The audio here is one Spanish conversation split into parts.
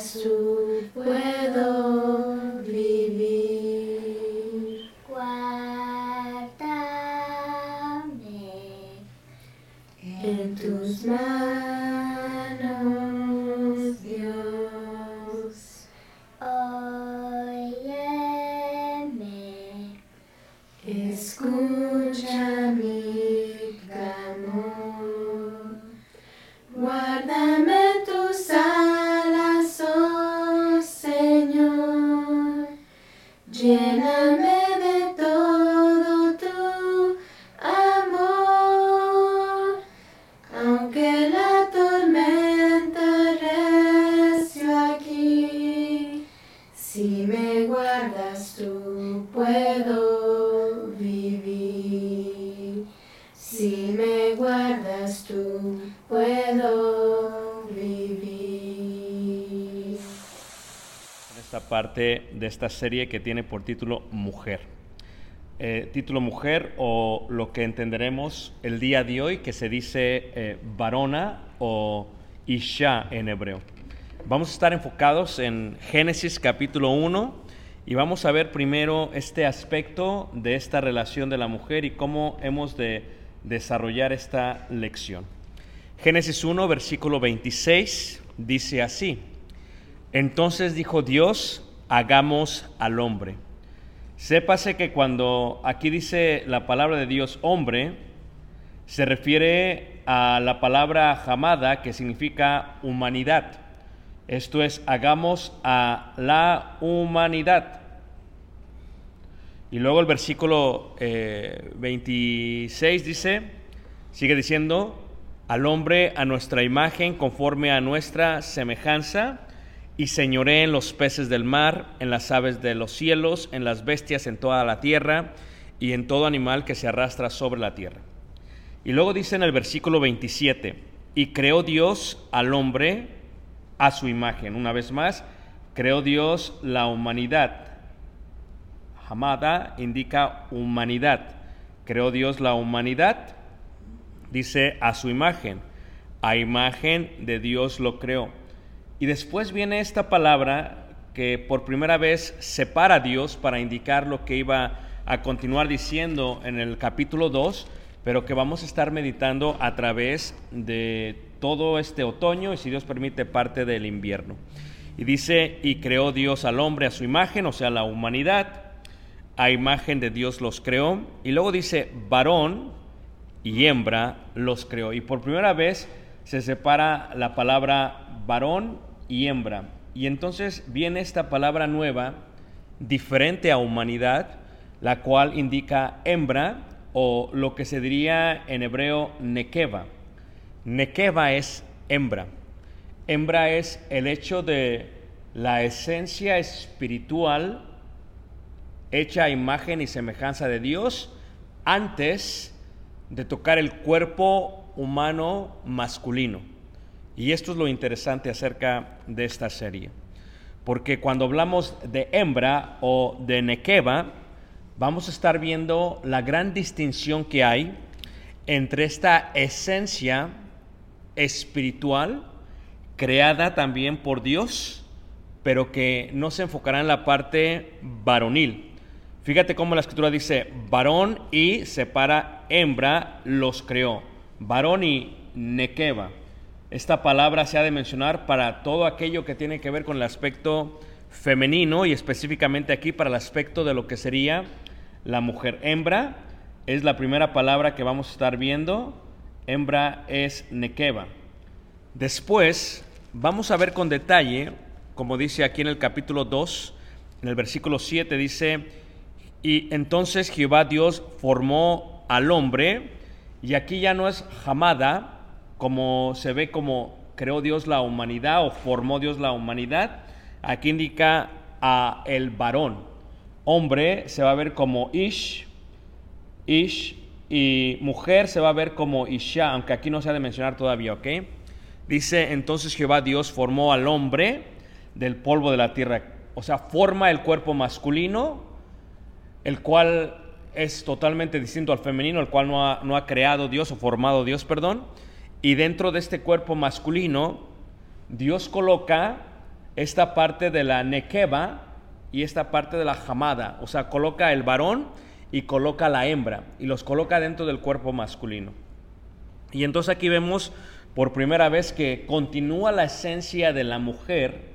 tú puedo de esta serie que tiene por título Mujer. Eh, título Mujer o lo que entenderemos el día de hoy que se dice eh, varona o Isha en hebreo. Vamos a estar enfocados en Génesis capítulo 1 y vamos a ver primero este aspecto de esta relación de la mujer y cómo hemos de desarrollar esta lección. Génesis 1, versículo 26 dice así. Entonces dijo Dios, hagamos al hombre. Sépase que cuando aquí dice la palabra de Dios hombre, se refiere a la palabra jamada que significa humanidad. Esto es, hagamos a la humanidad. Y luego el versículo eh, 26 dice, sigue diciendo, al hombre a nuestra imagen, conforme a nuestra semejanza, y señoré en los peces del mar, en las aves de los cielos, en las bestias en toda la tierra, y en todo animal que se arrastra sobre la tierra. Y luego dice en el versículo 27, y creó Dios al hombre a su imagen. Una vez más, creó Dios la humanidad. Hamada indica humanidad. Creó Dios la humanidad, dice a su imagen. A imagen de Dios lo creó. Y después viene esta palabra que por primera vez separa a Dios para indicar lo que iba a continuar diciendo en el capítulo 2, pero que vamos a estar meditando a través de todo este otoño y si Dios permite parte del invierno. Y dice, y creó Dios al hombre a su imagen, o sea, la humanidad, a imagen de Dios los creó. Y luego dice, varón y hembra los creó. Y por primera vez se separa la palabra varón y hembra. Y entonces viene esta palabra nueva, diferente a humanidad, la cual indica hembra o lo que se diría en hebreo nekeva. Nekeva es hembra. Hembra es el hecho de la esencia espiritual hecha a imagen y semejanza de Dios antes de tocar el cuerpo humano masculino. Y esto es lo interesante acerca de esta serie. Porque cuando hablamos de hembra o de nekeva, vamos a estar viendo la gran distinción que hay entre esta esencia espiritual creada también por Dios, pero que no se enfocará en la parte varonil. Fíjate cómo la escritura dice varón y separa hembra los creó. Varón y nekeva. Esta palabra se ha de mencionar para todo aquello que tiene que ver con el aspecto femenino y específicamente aquí para el aspecto de lo que sería la mujer. Hembra es la primera palabra que vamos a estar viendo. Hembra es nekeva. Después vamos a ver con detalle, como dice aquí en el capítulo 2, en el versículo 7 dice, y entonces Jehová Dios formó al hombre, y aquí ya no es jamada, como se ve como creó Dios la humanidad o formó Dios la humanidad, aquí indica a el varón. Hombre se va a ver como Ish, Ish, y mujer se va a ver como Isha, aunque aquí no se ha de mencionar todavía, ¿ok? Dice entonces Jehová Dios formó al hombre del polvo de la tierra, o sea, forma el cuerpo masculino, el cual es totalmente distinto al femenino, el cual no ha, no ha creado Dios o formado Dios, perdón. Y dentro de este cuerpo masculino, Dios coloca esta parte de la nequeba y esta parte de la jamada, o sea, coloca el varón y coloca la hembra y los coloca dentro del cuerpo masculino. Y entonces aquí vemos por primera vez que continúa la esencia de la mujer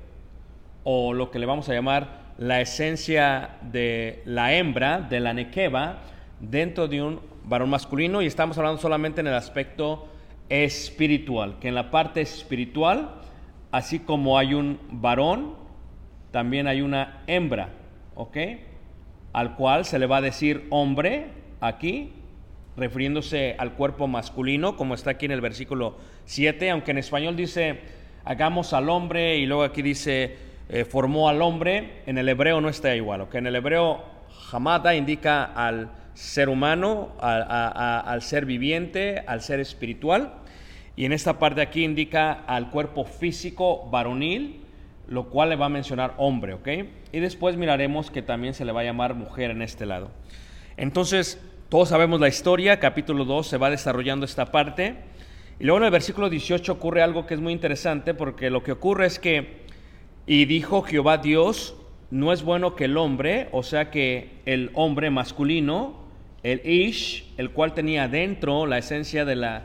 o lo que le vamos a llamar la esencia de la hembra, de la nequeba, dentro de un varón masculino y estamos hablando solamente en el aspecto espiritual, que en la parte espiritual, así como hay un varón, también hay una hembra, ¿ok? Al cual se le va a decir hombre aquí, refiriéndose al cuerpo masculino, como está aquí en el versículo 7, aunque en español dice hagamos al hombre y luego aquí dice eh, formó al hombre, en el hebreo no está igual, ¿ok? En el hebreo jamada indica al ser humano, al ser viviente, al ser espiritual. Y en esta parte aquí indica al cuerpo físico varonil, lo cual le va a mencionar hombre, ¿ok? Y después miraremos que también se le va a llamar mujer en este lado. Entonces, todos sabemos la historia, capítulo 2 se va desarrollando esta parte. Y luego en el versículo 18 ocurre algo que es muy interesante porque lo que ocurre es que, y dijo Jehová Dios, no es bueno que el hombre, o sea que el hombre masculino, el Ish, el cual tenía dentro la esencia de la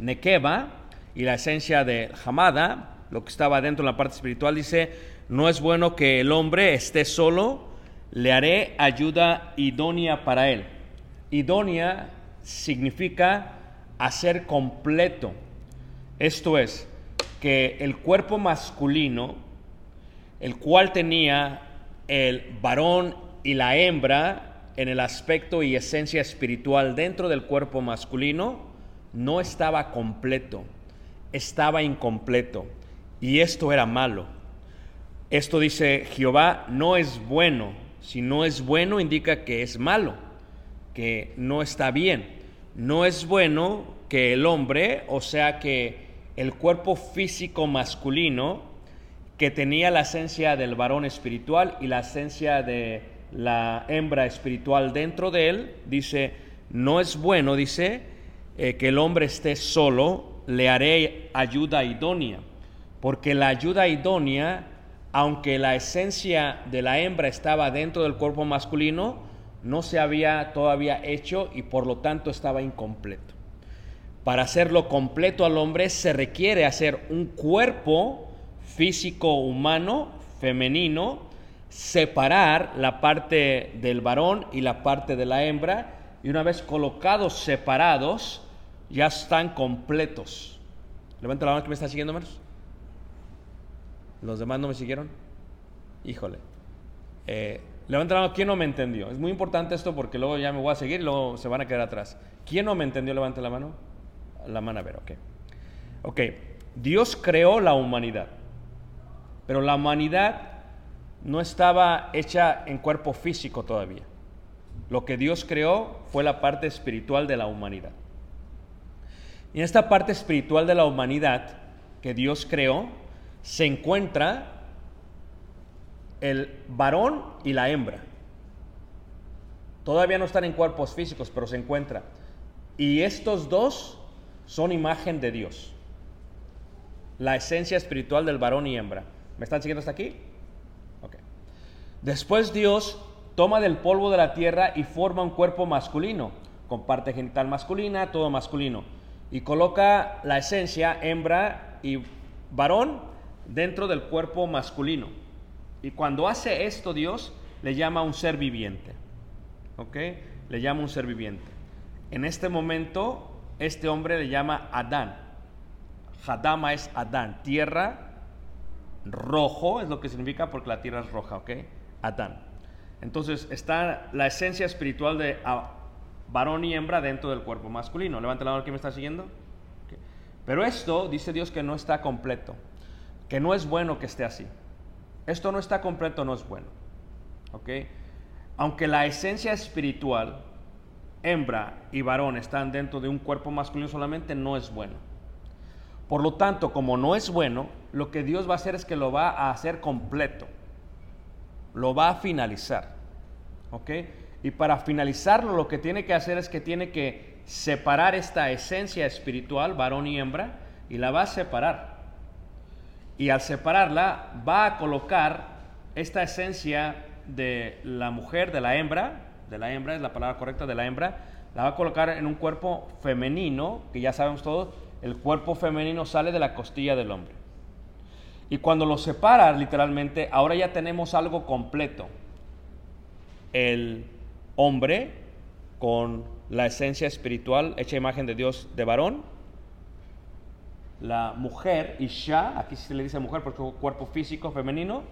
Nekeba y la esencia de Hamada, lo que estaba dentro de la parte espiritual, dice, no es bueno que el hombre esté solo, le haré ayuda idónea para él. Idónea significa hacer completo. Esto es, que el cuerpo masculino, el cual tenía el varón y la hembra en el aspecto y esencia espiritual dentro del cuerpo masculino, no estaba completo, estaba incompleto. Y esto era malo. Esto dice Jehová no es bueno. Si no es bueno indica que es malo, que no está bien. No es bueno que el hombre, o sea que el cuerpo físico masculino, que tenía la esencia del varón espiritual y la esencia de la hembra espiritual dentro de él, dice, no es bueno, dice, eh, que el hombre esté solo, le haré ayuda idónea, porque la ayuda idónea, aunque la esencia de la hembra estaba dentro del cuerpo masculino, no se había todavía hecho y por lo tanto estaba incompleto. Para hacerlo completo al hombre se requiere hacer un cuerpo físico humano, femenino, separar la parte del varón y la parte de la hembra, y una vez colocados separados, ya están completos. Levanta la mano que me está siguiendo, menos. ¿Los demás no me siguieron? Híjole. Eh, levanta la mano, ¿quién no me entendió? Es muy importante esto porque luego ya me voy a seguir y luego se van a quedar atrás. ¿Quién no me entendió? Levanta la mano. La mano a ver, ok. Ok, Dios creó la humanidad, pero la humanidad no estaba hecha en cuerpo físico todavía. Lo que Dios creó fue la parte espiritual de la humanidad. Y en esta parte espiritual de la humanidad que Dios creó, se encuentra el varón y la hembra. Todavía no están en cuerpos físicos, pero se encuentra. Y estos dos son imagen de Dios. La esencia espiritual del varón y hembra. ¿Me están siguiendo hasta aquí? Después Dios toma del polvo de la tierra y forma un cuerpo masculino, con parte genital masculina, todo masculino y coloca la esencia hembra y varón dentro del cuerpo masculino. Y cuando hace esto Dios le llama un ser viviente. ¿Ok? Le llama un ser viviente. En este momento, este hombre le llama Adán. Hadama es Adán, tierra rojo, es lo que significa porque la tierra es roja, ¿ok? Adán. Entonces está la esencia espiritual de ah, varón y hembra dentro del cuerpo masculino. Levanta la mano que me está siguiendo. Pero esto dice Dios que no está completo, que no es bueno que esté así. Esto no está completo, no es bueno. ¿Ok? Aunque la esencia espiritual, hembra y varón, están dentro de un cuerpo masculino solamente, no es bueno. Por lo tanto, como no es bueno, lo que Dios va a hacer es que lo va a hacer completo. Lo va a finalizar. ¿Ok? Y para finalizarlo, lo que tiene que hacer es que tiene que separar esta esencia espiritual, varón y hembra, y la va a separar. Y al separarla, va a colocar esta esencia de la mujer, de la hembra, de la hembra es la palabra correcta, de la hembra, la va a colocar en un cuerpo femenino, que ya sabemos todos, el cuerpo femenino sale de la costilla del hombre. Y cuando lo separa literalmente, ahora ya tenemos algo completo. El hombre con la esencia espiritual hecha imagen de Dios de varón. La mujer, Isha, aquí se le dice mujer porque es cuerpo físico femenino,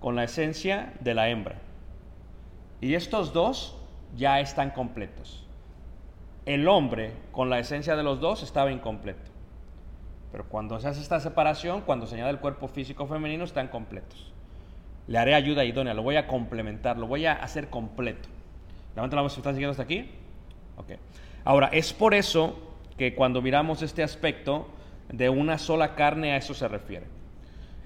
con la esencia de la hembra. Y estos dos ya están completos. El hombre con la esencia de los dos estaba incompleto. Pero cuando se hace esta separación, cuando se añade el cuerpo físico femenino, están completos. Le haré ayuda idónea, lo voy a complementar, lo voy a hacer completo. Levanta la voz si están siguiendo hasta aquí. Ok. Ahora, es por eso que cuando miramos este aspecto de una sola carne, a eso se refiere.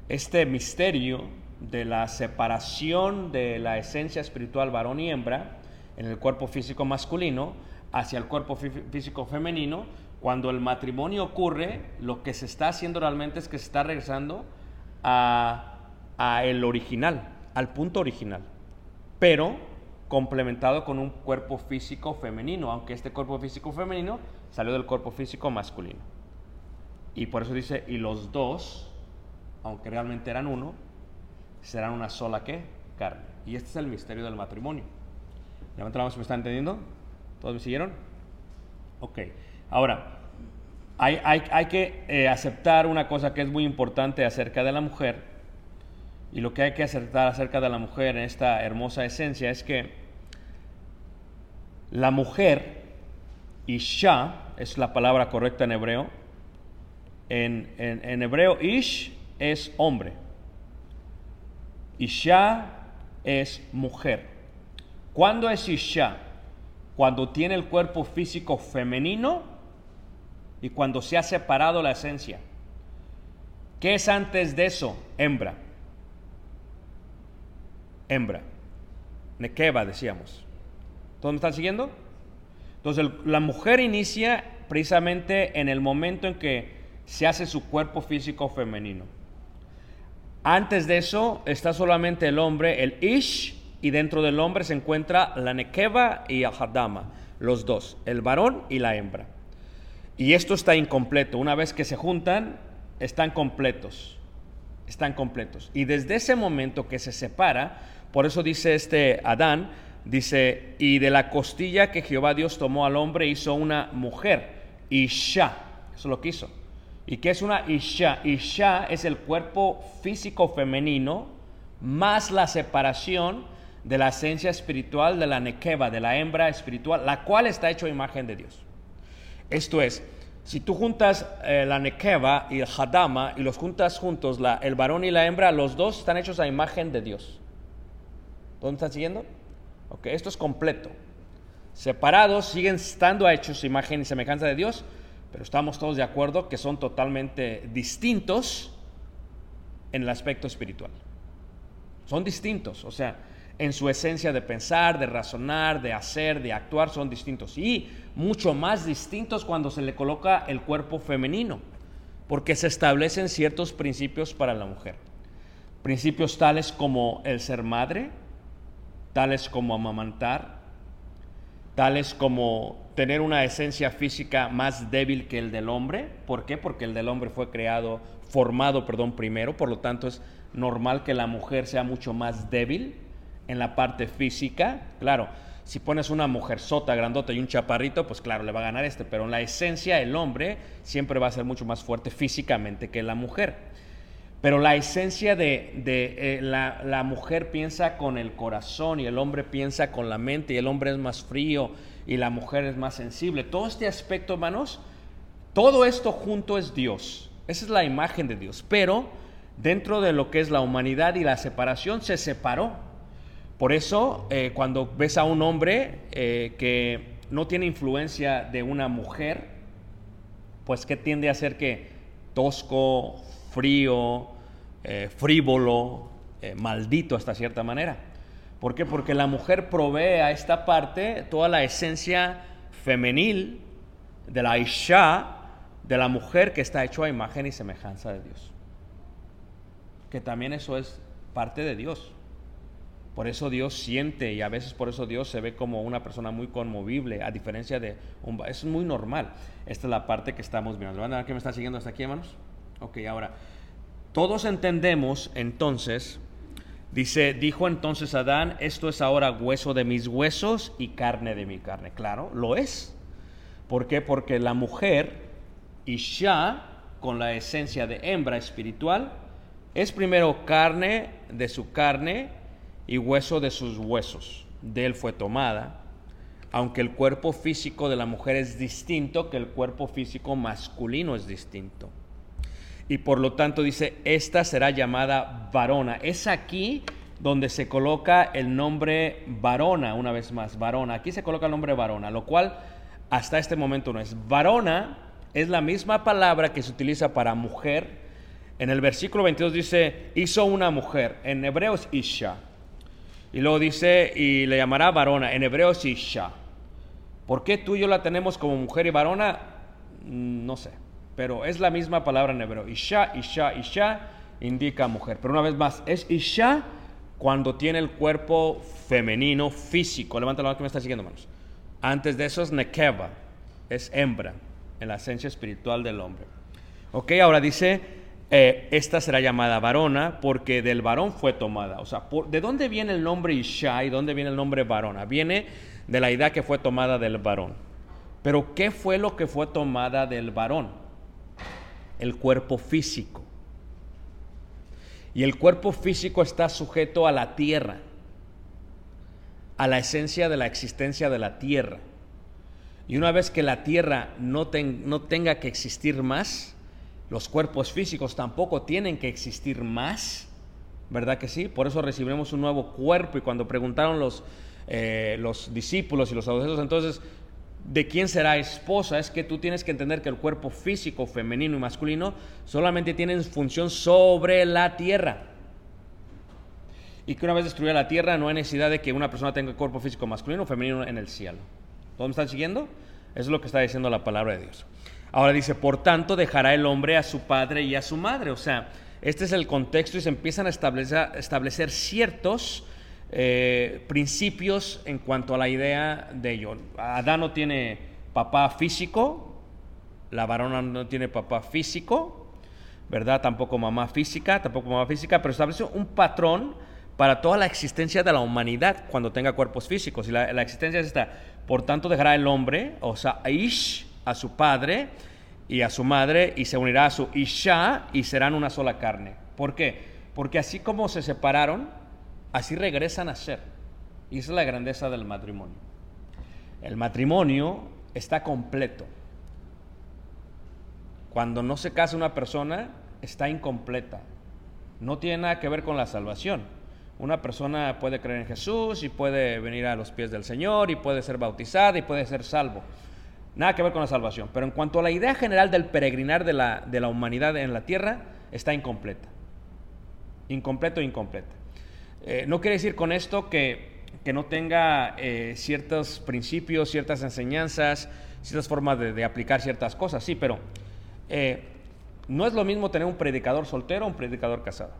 Este misterio de la separación de la esencia espiritual varón y hembra en el cuerpo físico masculino hacia el cuerpo físico femenino, cuando el matrimonio ocurre, lo que se está haciendo realmente es que se está regresando a, a el original, al punto original. Pero complementado con un cuerpo físico femenino, aunque este cuerpo físico femenino salió del cuerpo físico masculino. Y por eso dice, y los dos, aunque realmente eran uno, serán una sola ¿qué? carne. Y este es el misterio del matrimonio. Si me están entendiendo. ¿Todos me siguieron? Ok. Ahora, hay, que eh, aceptar una cosa que es muy importante acerca de la mujer y lo que hay que acertar acerca de la mujer en esta hermosa esencia es que la mujer, Isha, es la palabra correcta en hebreo. En, en, hebreo, Ish es hombre. Isha es mujer. ¿Cuándo es Isha? Cuando tiene el cuerpo físico femenino y cuando se ha separado la esencia. ¿Qué es antes de eso? Hembra hembra. Nekeva, decíamos. ¿Todos me están siguiendo? Entonces, la mujer inicia precisamente en el momento en que se hace su cuerpo físico femenino. Antes de eso está solamente el hombre, el Ish, y dentro del hombre se encuentra la Nekeva y el Hadama, los dos, el varón y la hembra. Y esto está incompleto. Una vez que se juntan, están completos. Están completos. Y desde ese momento que se separa, por eso dice este Adán, dice, y de la costilla que Jehová Dios tomó al hombre hizo una mujer, Isha, eso es lo que hizo. ¿Y qué es una Isha? Isha es el cuerpo físico femenino más la separación de la esencia espiritual de la Nekeva, de la hembra espiritual, la cual está hecho imagen de Dios. Esto es, si tú juntas eh, la Nekeva y el Hadama y los juntas juntos, la, el varón y la hembra, los dos están hechos a imagen de Dios. ¿Dónde están siguiendo? Ok, esto es completo. Separados siguen estando hechos imagen y semejanza de Dios, pero estamos todos de acuerdo que son totalmente distintos en el aspecto espiritual. Son distintos, o sea, en su esencia de pensar, de razonar, de hacer, de actuar, son distintos. Y mucho más distintos cuando se le coloca el cuerpo femenino, porque se establecen ciertos principios para la mujer. Principios tales como el ser madre, tales como amamantar, tales como tener una esencia física más débil que el del hombre. ¿Por qué? Porque el del hombre fue creado, formado, perdón, primero, por lo tanto es normal que la mujer sea mucho más débil en la parte física. Claro, si pones una mujer sota, grandota y un chaparrito, pues claro, le va a ganar este, pero en la esencia el hombre siempre va a ser mucho más fuerte físicamente que la mujer. Pero la esencia de, eh, la, la, mujer piensa con el corazón y el hombre piensa con la mente y el hombre es más frío y la mujer es más sensible. Todo este aspecto, hermanos, todo esto junto es Dios. Esa es la imagen de Dios. Pero dentro de lo que es la humanidad y la separación se separó. Por eso, eh, cuando ves a un hombre eh, que no tiene influencia de una mujer, pues que tiende a ser que tosco, frío, eh, frívolo, maldito hasta cierta manera. ¿Por qué? Porque la mujer provee a esta parte toda la esencia femenil de la Isha, de la mujer que está hecho a imagen y semejanza de Dios. Que también eso es parte de Dios. Por eso Dios siente y a veces por eso Dios se ve como una persona muy conmovible, a diferencia de un... Es muy normal. Esta es la parte que estamos viendo. ¿Van a ver que me están siguiendo hasta aquí, hermanos? Ok, ahora, todos entendemos entonces, dice, dijo entonces Adán, esto es ahora hueso de mis huesos y carne de mi carne. Claro, lo es. ¿Por qué? Porque la mujer, Isha, con la esencia de hembra espiritual, es primero carne de su carne, y hueso de sus huesos. De él fue tomada, aunque el cuerpo físico de la mujer es distinto que el cuerpo físico masculino es distinto. Y por lo tanto dice, esta será llamada varona. Es aquí donde se coloca el nombre varona, una vez más, varona. Aquí se coloca el nombre varona, lo cual hasta este momento no es. Varona es la misma palabra que se utiliza para mujer. En el versículo 22 dice, hizo una mujer. En hebreo es Isha. Y luego dice, y le llamará varona, en hebreo es Isha. ¿Por qué tú y yo la tenemos como mujer y varona? Mm, no sé, pero es la misma palabra en hebreo. Isha, Isha, Isha indica mujer. Pero una vez más, es Isha cuando tiene el cuerpo femenino físico. Levanta la mano que me está siguiendo, hermanos. Antes de eso es Nekeva, es hembra, en la esencia espiritual del hombre. Ok, ahora dice eh, esta será llamada varona porque del varón fue tomada. O sea, ¿de dónde viene el nombre Isha y dónde viene el nombre varona? Viene de la idea que fue tomada del varón. Pero ¿qué fue lo que fue tomada del varón? El cuerpo físico. Y el cuerpo físico está sujeto a la tierra, a la esencia de la existencia de la tierra. Y una vez que la tierra no, no tenga que existir más, los cuerpos físicos tampoco tienen que existir más, ¿verdad que sí? Por eso recibiremos un nuevo cuerpo y cuando preguntaron los, eh, los discípulos y los saduceos, entonces, ¿de quién será esposa? Es que tú tienes que entender que el cuerpo físico, femenino y masculino solamente tienen función sobre la tierra. Y que una vez destruida la tierra no hay necesidad de que una persona tenga cuerpo físico masculino o femenino en el cielo. ¿Todos me están siguiendo? Eso es lo que está diciendo la palabra de Dios. Ahora dice, por tanto dejará el hombre a su padre y a su madre. O sea, este es el contexto y se empiezan a establecer, ciertos eh, principios en cuanto a la idea de ello. Adán no tiene papá físico, la varona no tiene papá físico, ¿verdad? Tampoco mamá física, tampoco mamá física, pero establece un patrón para toda la existencia de la humanidad cuando tenga cuerpos físicos. Y la, existencia es esta. Por tanto, dejará el hombre, o sea, Aish, a su padre y a su madre y se unirá a su Isha y serán una sola carne. ¿Por qué? Porque así como se separaron, así regresan a ser. Y esa es la grandeza del matrimonio. El matrimonio está completo. Cuando no se casa una persona, está incompleta. No tiene nada que ver con la salvación. Una persona puede creer en Jesús y puede venir a los pies del Señor y puede ser bautizada y puede ser salvo. Nada que ver con la salvación. Pero en cuanto a la idea general del peregrinar de la, de la humanidad en la tierra, está incompleta. Incompleto incompleta. Eh, no quiere decir con esto que, no tenga eh, ciertos principios, ciertas enseñanzas, ciertas formas de, aplicar ciertas cosas, sí, pero eh, no es lo mismo tener un predicador soltero o un predicador casado.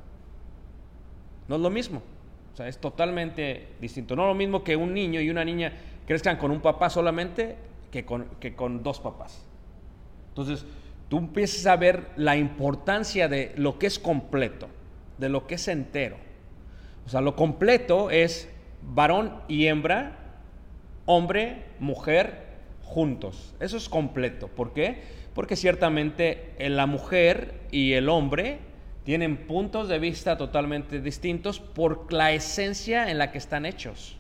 No es lo mismo. O sea, es totalmente distinto. No es lo mismo que un niño y una niña crezcan con un papá solamente que con, dos papás. Entonces, tú empiezas a ver la importancia de lo que es completo, de lo que es entero. O sea, lo completo es varón y hembra, hombre, mujer, juntos. Eso es completo. ¿Por qué? Porque ciertamente la mujer y el hombre tienen puntos de vista totalmente distintos por la esencia en la que están hechos.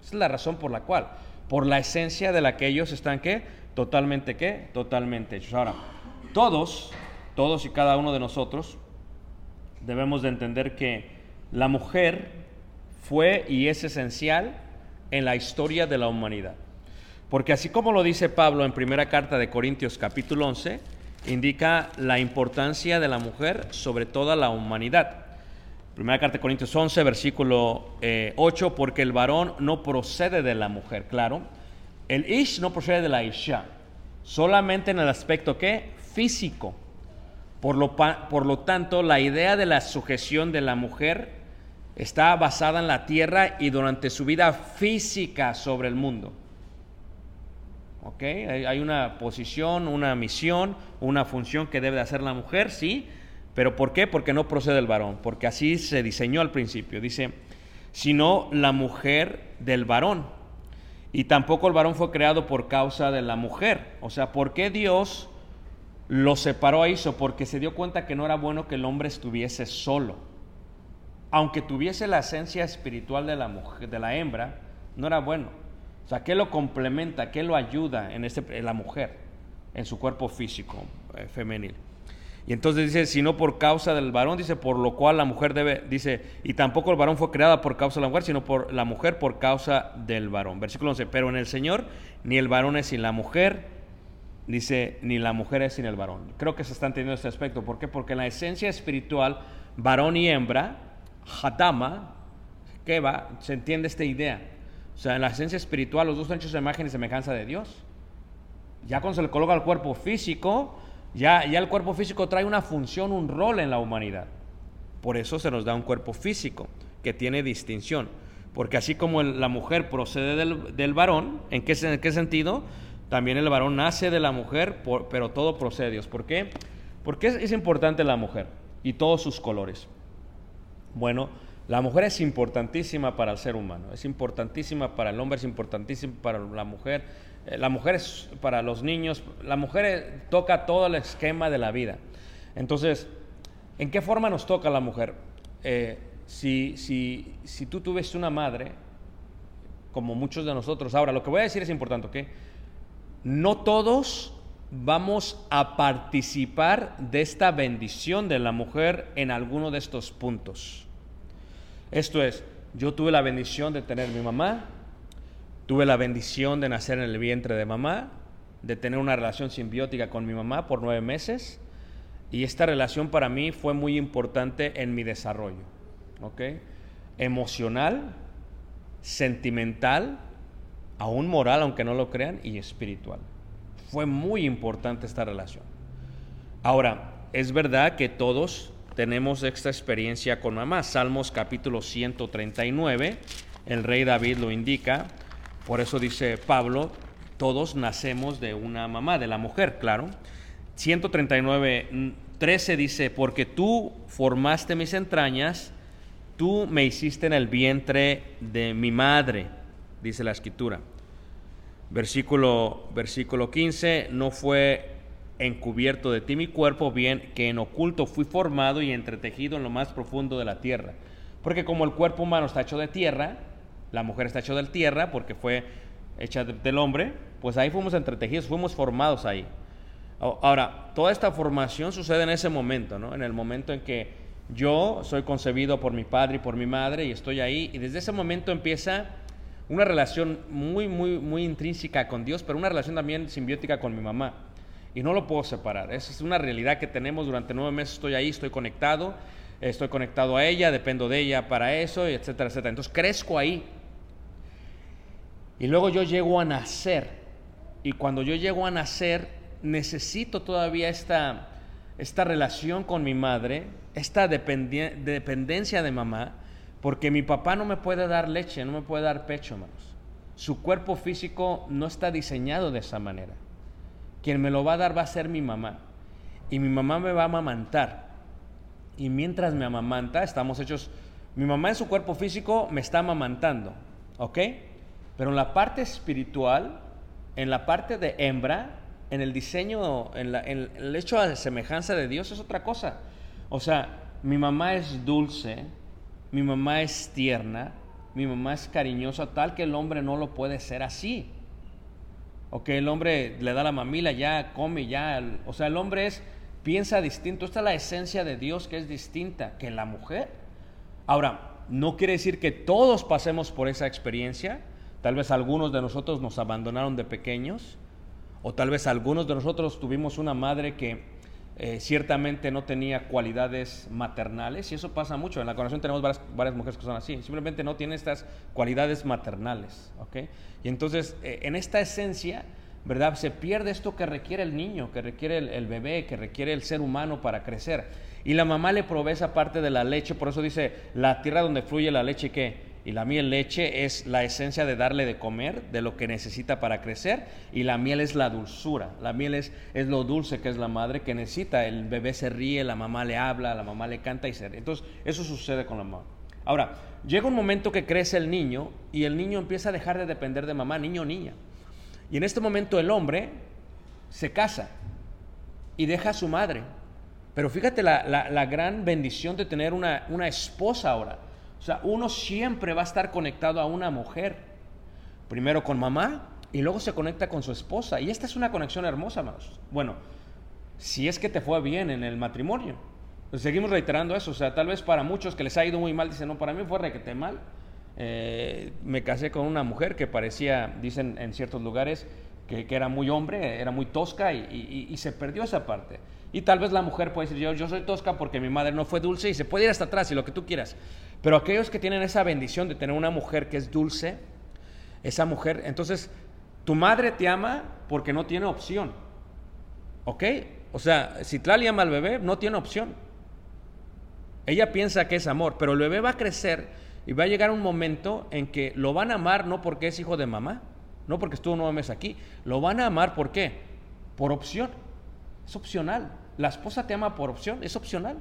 Esa es la razón por la cual, por la esencia de la que ellos están qué? Totalmente qué? Totalmente hechos. Ahora, todos, todos y cada uno de nosotros debemos de entender que la mujer fue y es esencial en la historia de la humanidad. Porque así como lo dice Pablo en primera carta de Corintios capítulo 11, indica la importancia de la mujer sobre toda la humanidad. Primera carta de Corintios 11, versículo 8, eh, porque el varón no procede de la mujer, claro. El ish no procede de la isha, solamente en el aspecto que físico. Por lo, por lo tanto, la idea de la sujeción de la mujer está basada en la tierra y durante su vida física sobre el mundo. Hay una posición, una misión, una función que debe de hacer la mujer, sí, pero ¿por qué? Porque no procede el varón, porque así se diseñó al principio. Dice, sino la mujer del varón. Y tampoco el varón fue creado por causa de la mujer. O sea, ¿por qué Dios lo separó a eso? Porque se dio cuenta que no era bueno que el hombre estuviese solo. Aunque tuviese la esencia espiritual de la, mujer, de la hembra, no era bueno. O sea, ¿qué lo complementa? ¿Qué lo ayuda en, este, la mujer, en su cuerpo físico eh, femenil? Y entonces dice, si no por causa del varón, dice, por lo cual la mujer debe, dice, y tampoco el varón fue creada por causa de la mujer, sino por la mujer por causa del varón. Versículo 11, pero en el Señor ni el varón es sin la mujer, dice, ni la mujer es sin el varón. Creo que se está entendiendo este aspecto. ¿Por qué? Porque en la esencia espiritual, varón y hembra, hatama, que se entiende esta idea o sea, en la esencia espiritual, los dos son hechos de imagen y semejanza de Dios. Ya cuando se le coloca al cuerpo físico, ya, ya el cuerpo físico trae una función, un rol en la humanidad. Por eso se nos da un cuerpo físico que tiene distinción. Porque así como la mujer procede del, varón, ¿en qué, ¿en qué, sentido? También el varón nace de la mujer, pero todo procede de Dios. ¿Por qué? Porque es importante la mujer y todos sus colores. Bueno, la mujer es importantísima para el ser humano, es importantísima para el hombre, es importantísima para la mujer. Eh, la mujer es para los niños, la mujer toca todo el esquema de la vida. Entonces, ¿en qué forma nos toca la mujer? Eh, si, si, si tú tuviste una madre, como muchos de nosotros, ahora lo que voy a decir es importante, ¿ok? No todos vamos a participar de esta bendición de la mujer en alguno de estos puntos. Esto es, yo tuve la bendición de tener mi mamá, tuve la bendición de nacer en el vientre de mamá, de tener una relación simbiótica con mi mamá por nueve meses, y esta relación para mí fue muy importante en mi desarrollo, ¿ok? Emocional, sentimental, aún moral, aunque no lo crean, y espiritual. Fue muy importante esta relación. Ahora, es verdad que todos tenemos esta experiencia con mamá. Salmos capítulo 139, el rey David lo indica, por eso dice Pablo, todos nacemos de una mamá, de la mujer, claro. 139, 13 dice, porque tú formaste mis entrañas, tú me hiciste en el vientre de mi madre, dice la escritura. Versículo, versículo 15, no fue encubierto de ti mi cuerpo, bien que en oculto fui formado y entretejido en lo más profundo de la tierra. Porque como el cuerpo humano está hecho de tierra, la mujer está hecha de tierra porque fue hecha del hombre, pues ahí fuimos entretejidos, fuimos formados ahí. Ahora, toda esta formación sucede en ese momento, ¿no? En el momento en que yo soy concebido por mi padre y por mi madre y estoy ahí y desde ese momento empieza una relación muy, muy, muy intrínseca con Dios, pero una relación también simbiótica con mi mamá y no lo puedo separar. Esa es una realidad que tenemos durante nueve meses. Estoy ahí, estoy conectado, estoy conectado a ella, dependo de ella para eso, etcétera, etcétera. Entonces crezco ahí. Y luego yo llego a nacer. Y cuando yo llego a nacer, necesito todavía esta, esta relación con mi madre, esta dependencia de mamá, porque mi papá no me puede dar leche, no me puede dar pecho, hermanos. Su cuerpo físico no está diseñado de esa manera. Quien me lo va a dar va a ser mi mamá. Y mi mamá me va a amamantar. Y mientras me amamanta, estamos hechos... Mi mamá en su cuerpo físico me está amamantando. ¿Ok? Pero en la parte espiritual, en la parte de hembra, en el diseño, en, el hecho de semejanza de Dios es otra cosa. O sea, mi mamá es dulce, mi mamá es tierna, mi mamá es cariñosa, tal que el hombre no lo puede ser así. O que el hombre le da la mamila, ya come, ya. O sea, el hombre es, piensa distinto. Esta es la esencia de Dios que es distinta que la mujer. Ahora, no quiere decir que todos pasemos por esa experiencia. Tal vez algunos de nosotros nos abandonaron de pequeños. O tal vez algunos de nosotros tuvimos una madre que eh, ciertamente no tenía cualidades maternales, y eso pasa mucho. En la congregación tenemos varias, mujeres que son así, simplemente no tiene estas cualidades maternales. ¿okay? Y entonces, eh, en esta esencia, ¿verdad? Se pierde esto que requiere el niño, que requiere el, el, bebé, que requiere el ser humano para crecer. Y la mamá le provee esa parte de la leche, por eso dice, la tierra donde fluye la leche, ¿qué? Y la miel leche es la esencia de darle de comer, de lo que necesita para crecer. Y la miel es la dulzura. La miel es, es lo dulce que es la madre que necesita. El bebé se ríe, la mamá le habla, la mamá le canta y se ríe. Entonces, eso sucede con la mamá. Ahora, llega un momento que crece el niño y el niño empieza a dejar de depender de mamá, niño o niña. Y en este momento el hombre se casa y deja a su madre. Pero fíjate la, la, gran bendición de tener una, una esposa ahora. O sea, uno siempre va a estar conectado a una mujer. Primero con mamá y luego se conecta con su esposa. Y esta es una conexión hermosa, hermanos. Bueno, si es que te fue bien en el matrimonio. Pues seguimos reiterando eso. O sea, tal vez para muchos que les ha ido muy mal, dicen, no, para mí fue requete mal. Eh, me casé con una mujer que parecía, dicen en ciertos lugares, que, era muy hombre, era muy tosca y, y, se perdió esa parte. Y tal vez la mujer puede decir, yo, yo soy tosca porque mi madre no fue dulce y se puede ir hasta atrás y lo que tú quieras. Pero aquellos que tienen esa bendición de tener una mujer que es dulce, esa mujer, entonces tu madre te ama porque no tiene opción. ¿Ok? O sea, si Tlali ama al bebé, no tiene opción. Ella piensa que es amor, pero el bebé va a crecer y va a llegar un momento en que lo van a amar no porque es hijo de mamá, no porque estuvo nueve meses aquí, lo van a amar ¿por qué? Por opción. Es opcional. La esposa te ama por opción, es opcional.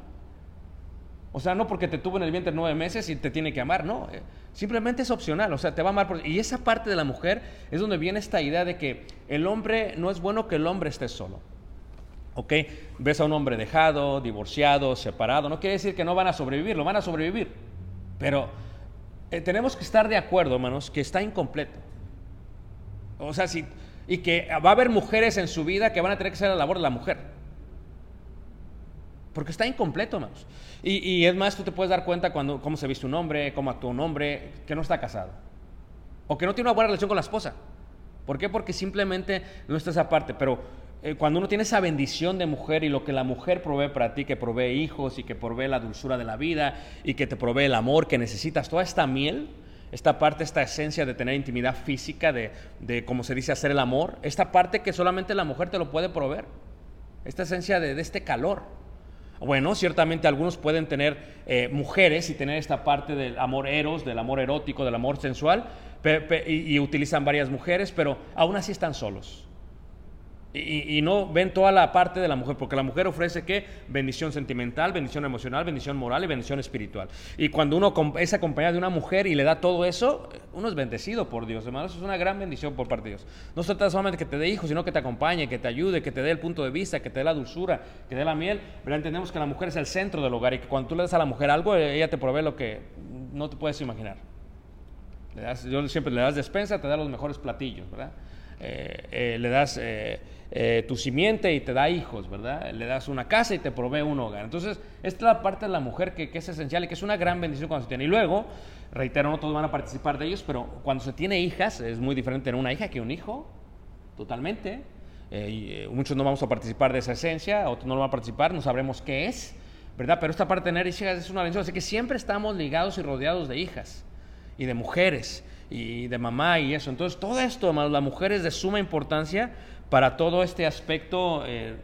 O sea, no porque te tuvo en el vientre nueve meses y te tiene que amar, no. Eh, simplemente es opcional, o sea, te va a amar. Por... Y esa parte de la mujer es donde viene esta idea de que el hombre, no es bueno que el hombre esté solo. ¿Ok? Ves a un hombre dejado, divorciado, separado, no quiere decir que no van a sobrevivir, lo van a sobrevivir. Pero eh, tenemos que estar de acuerdo, hermanos, que está incompleto. O sea, sí, y que va a haber mujeres en su vida que van a tener que hacer la labor de la mujer. Porque está incompleto, hermanos. Y, es más, tú te puedes dar cuenta cuando, cómo se viste un hombre, cómo actúa un hombre que no está casado. O que no tiene una buena relación con la esposa. ¿Por qué? Porque simplemente no está esa parte. Pero eh, cuando uno tiene esa bendición de mujer y lo que la mujer provee para ti, que provee hijos y que provee la dulzura de la vida y que te provee el amor que necesitas, toda esta miel, esta parte, esta esencia de tener intimidad física, de, de como se dice, hacer el amor, esta parte que solamente la mujer te lo puede proveer, esta esencia de este calor. Bueno, ciertamente algunos pueden tener eh, mujeres y tener esta parte del amor eros, del amor erótico, del amor sensual, y, utilizan varias mujeres, pero aún así están solos. Y, no ven toda la parte de la mujer, porque la mujer ofrece qué? Bendición sentimental, bendición emocional, bendición moral y bendición espiritual. Y cuando uno es acompañado de una mujer y le da todo eso, uno es bendecido por Dios, hermanos. Eso es una gran bendición por parte de Dios. No se trata solamente que te dé hijos, sino que te acompañe, que te ayude, que te dé el punto de vista, que te dé la dulzura, que te dé la miel. Pero entendemos que la mujer es el centro del hogar y que cuando tú le das a la mujer algo, ella te provee lo que no te puedes imaginar. yo siempre le das despensa, te da los mejores platillos, ¿verdad? Eh, eh, le das eh, tu simiente y te da hijos, ¿verdad? Le das una casa y te provee un hogar. Entonces, esta es la parte de la mujer que, es esencial y que es una gran bendición cuando se tiene. Y luego, reitero, no todos van a participar de ellos, pero cuando se tiene hijas, es muy diferente tener una hija que un hijo, totalmente. y, muchos no vamos a participar de esa esencia, otros no van a participar, no sabremos qué es, ¿verdad? Pero esta parte de tener hijas es una bendición, así que siempre estamos ligados y rodeados de hijas y de mujeres y de mamá y eso. Entonces, todo esto, hermanos, la mujer es de suma importancia para todo este aspecto eh,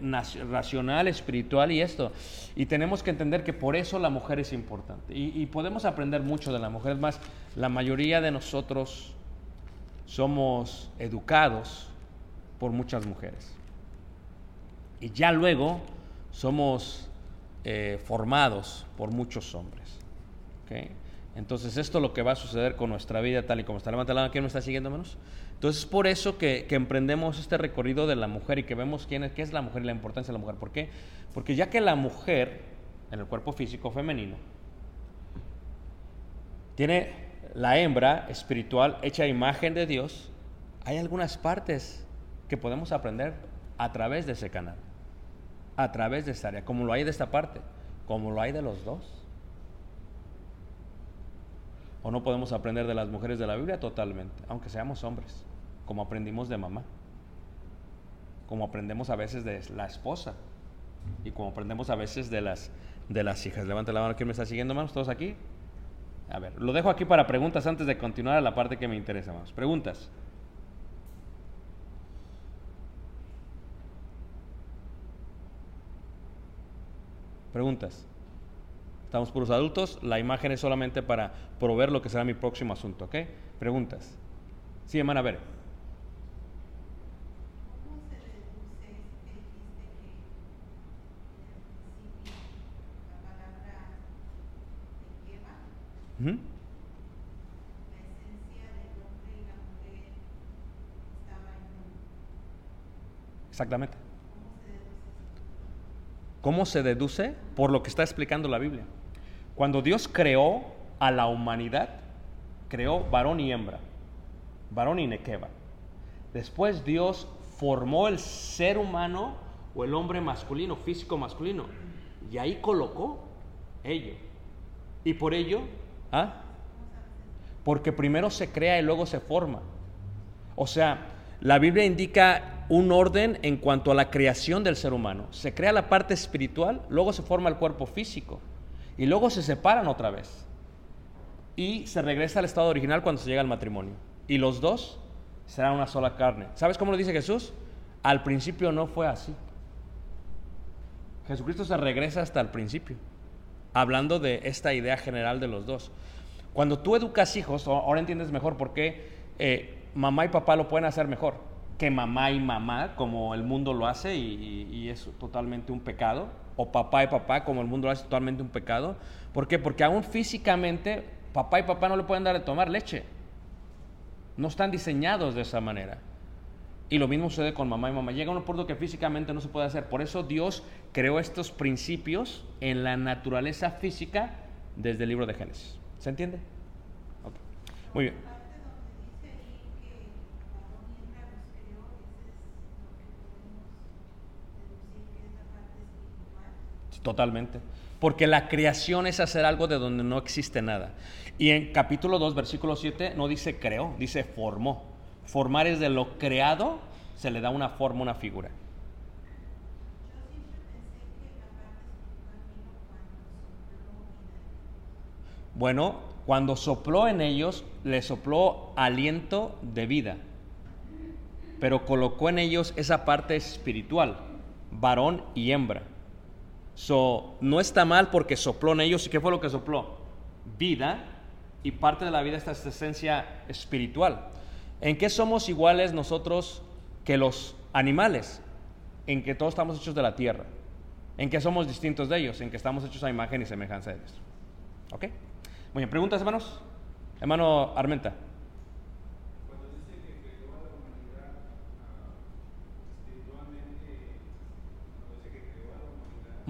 racional, espiritual y esto. Y tenemos que entender que por eso la mujer es importante. Y, podemos aprender mucho de la mujer. Más, la mayoría de nosotros somos educados por muchas mujeres. Y ya luego somos eh, formados por muchos hombres. Entonces esto es lo que va a suceder con nuestra vida tal y como está. Levanta la mano, ¿quién me está siguiendo menos? Entonces es por eso que, emprendemos este recorrido de la mujer y que vemos quién es, qué es la mujer y la importancia de la mujer. ¿Por qué? Porque ya que la mujer en el cuerpo físico femenino, tiene la hembra espiritual hecha imagen de Dios, hay algunas partes que podemos aprender a través de ese canal, a través de esta área, como lo hay de esta parte, como lo hay de los dos. O no podemos aprender de las mujeres de la Biblia totalmente, aunque seamos hombres, como aprendimos de mamá, como aprendemos a veces de la esposa y como aprendemos a veces de las, de las hijas. Levante la mano, ¿quién me está siguiendo, hermanos? ¿Todos aquí? A ver, lo dejo aquí para preguntas antes de continuar a la parte que me interesa más. Preguntas. Preguntas. Estamos puros adultos, la imagen es solamente para proveer lo que será mi próximo asunto, ¿ok? Preguntas. Sí, hermana, a ver. Exactamente. ¿Cómo se deduce? Por lo que está explicando la Biblia. Cuando Dios creó a la humanidad, creó varón y hembra, varón y nequeba. Después Dios formó el ser humano o el hombre masculino, físico masculino, y ahí colocó ello. Y por ello, ¿ah? porque primero se crea y luego se forma. O sea, la Biblia indica un orden en cuanto a la creación del ser humano. Se crea la parte espiritual, luego se forma el cuerpo físico y luego se separan otra vez. Y se regresa al estado original cuando se llega al matrimonio. Y los dos serán una sola carne. ¿Sabes cómo lo dice Jesús? Al principio no fue así. Jesucristo se regresa hasta el principio, hablando de esta idea general de los dos. Cuando tú educas hijos, ahora entiendes mejor por qué eh, mamá y papá lo pueden hacer mejor que mamá y mamá, como el mundo lo hace y, es totalmente un pecado, o papá y papá, como el mundo lo hace totalmente un pecado. ¿Por qué? Porque aún físicamente papá y papá no le pueden dar de tomar leche. No están diseñados de esa manera. Y lo mismo sucede con mamá y mamá. Llega un punto que físicamente no se puede hacer. Por eso Dios creó estos principios en la naturaleza física desde el libro de Génesis. ¿Se entiende? Muy bien. Totalmente. Porque la creación es hacer algo de donde no existe nada. Y en capítulo 2, versículo 7, no dice creó, dice formó. Formar es de lo creado, se le da una forma, una figura. Bueno, cuando sopló en ellos, le sopló aliento de vida, pero colocó en ellos esa parte espiritual, varón y hembra. So, no está mal porque sopló en ellos. ¿Y qué fue lo que sopló? Vida. Y parte de la vida es esta esencia espiritual. ¿En qué somos iguales nosotros que los animales? En que todos estamos hechos de la tierra. ¿En qué somos distintos de ellos? En que estamos hechos a imagen y semejanza de ellos. ¿Ok? Muy bien, ¿preguntas, hermanos? Hermano Armenta.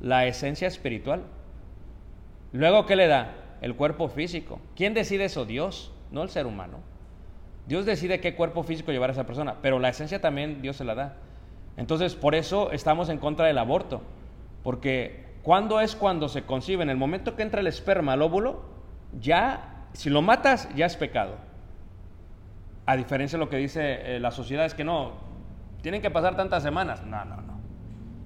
La esencia espiritual. Luego, ¿qué le da? El cuerpo físico. ¿Quién decide eso? Dios, no el ser humano. Dios decide qué cuerpo físico llevar a esa persona, pero la esencia también Dios se la da. Entonces, por eso estamos en contra del aborto, porque ¿cuándo es cuando se concibe? En el momento que entra el esperma al óvulo, ya, si lo matas, ya es pecado. A diferencia de lo que dice eh, la sociedad, es que no, tienen que pasar tantas semanas. No, no, no.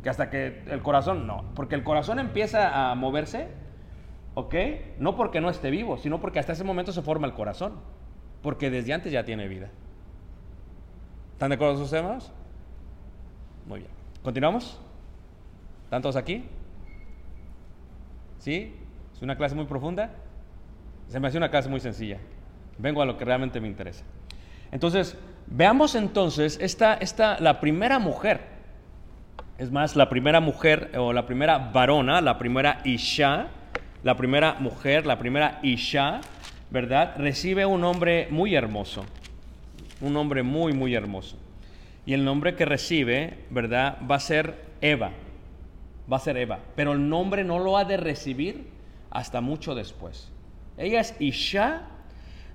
Que hasta que el corazón, no. Porque el corazón empieza a moverse, ¿ok? No porque no esté vivo, sino porque hasta ese momento se forma el corazón porque desde antes ya tiene vida. ¿Están de acuerdo sus temas? Muy bien. ¿Continuamos? ¿Están todos aquí? ¿Sí? ¿Es una clase muy profunda? Se me hace una clase muy sencilla. Vengo a lo que realmente me interesa. Entonces, veamos entonces esta, esta, la primera mujer. Es más, la primera mujer o la primera varona, la primera Isha, la primera mujer, la primera Isha, ¿verdad? Recibe un nombre muy hermoso. Un nombre muy, muy hermoso. Y el nombre que recibe, ¿verdad? Va a ser Eva. Va a ser Eva. Pero el nombre no lo ha de recibir hasta mucho después. Ella es Isha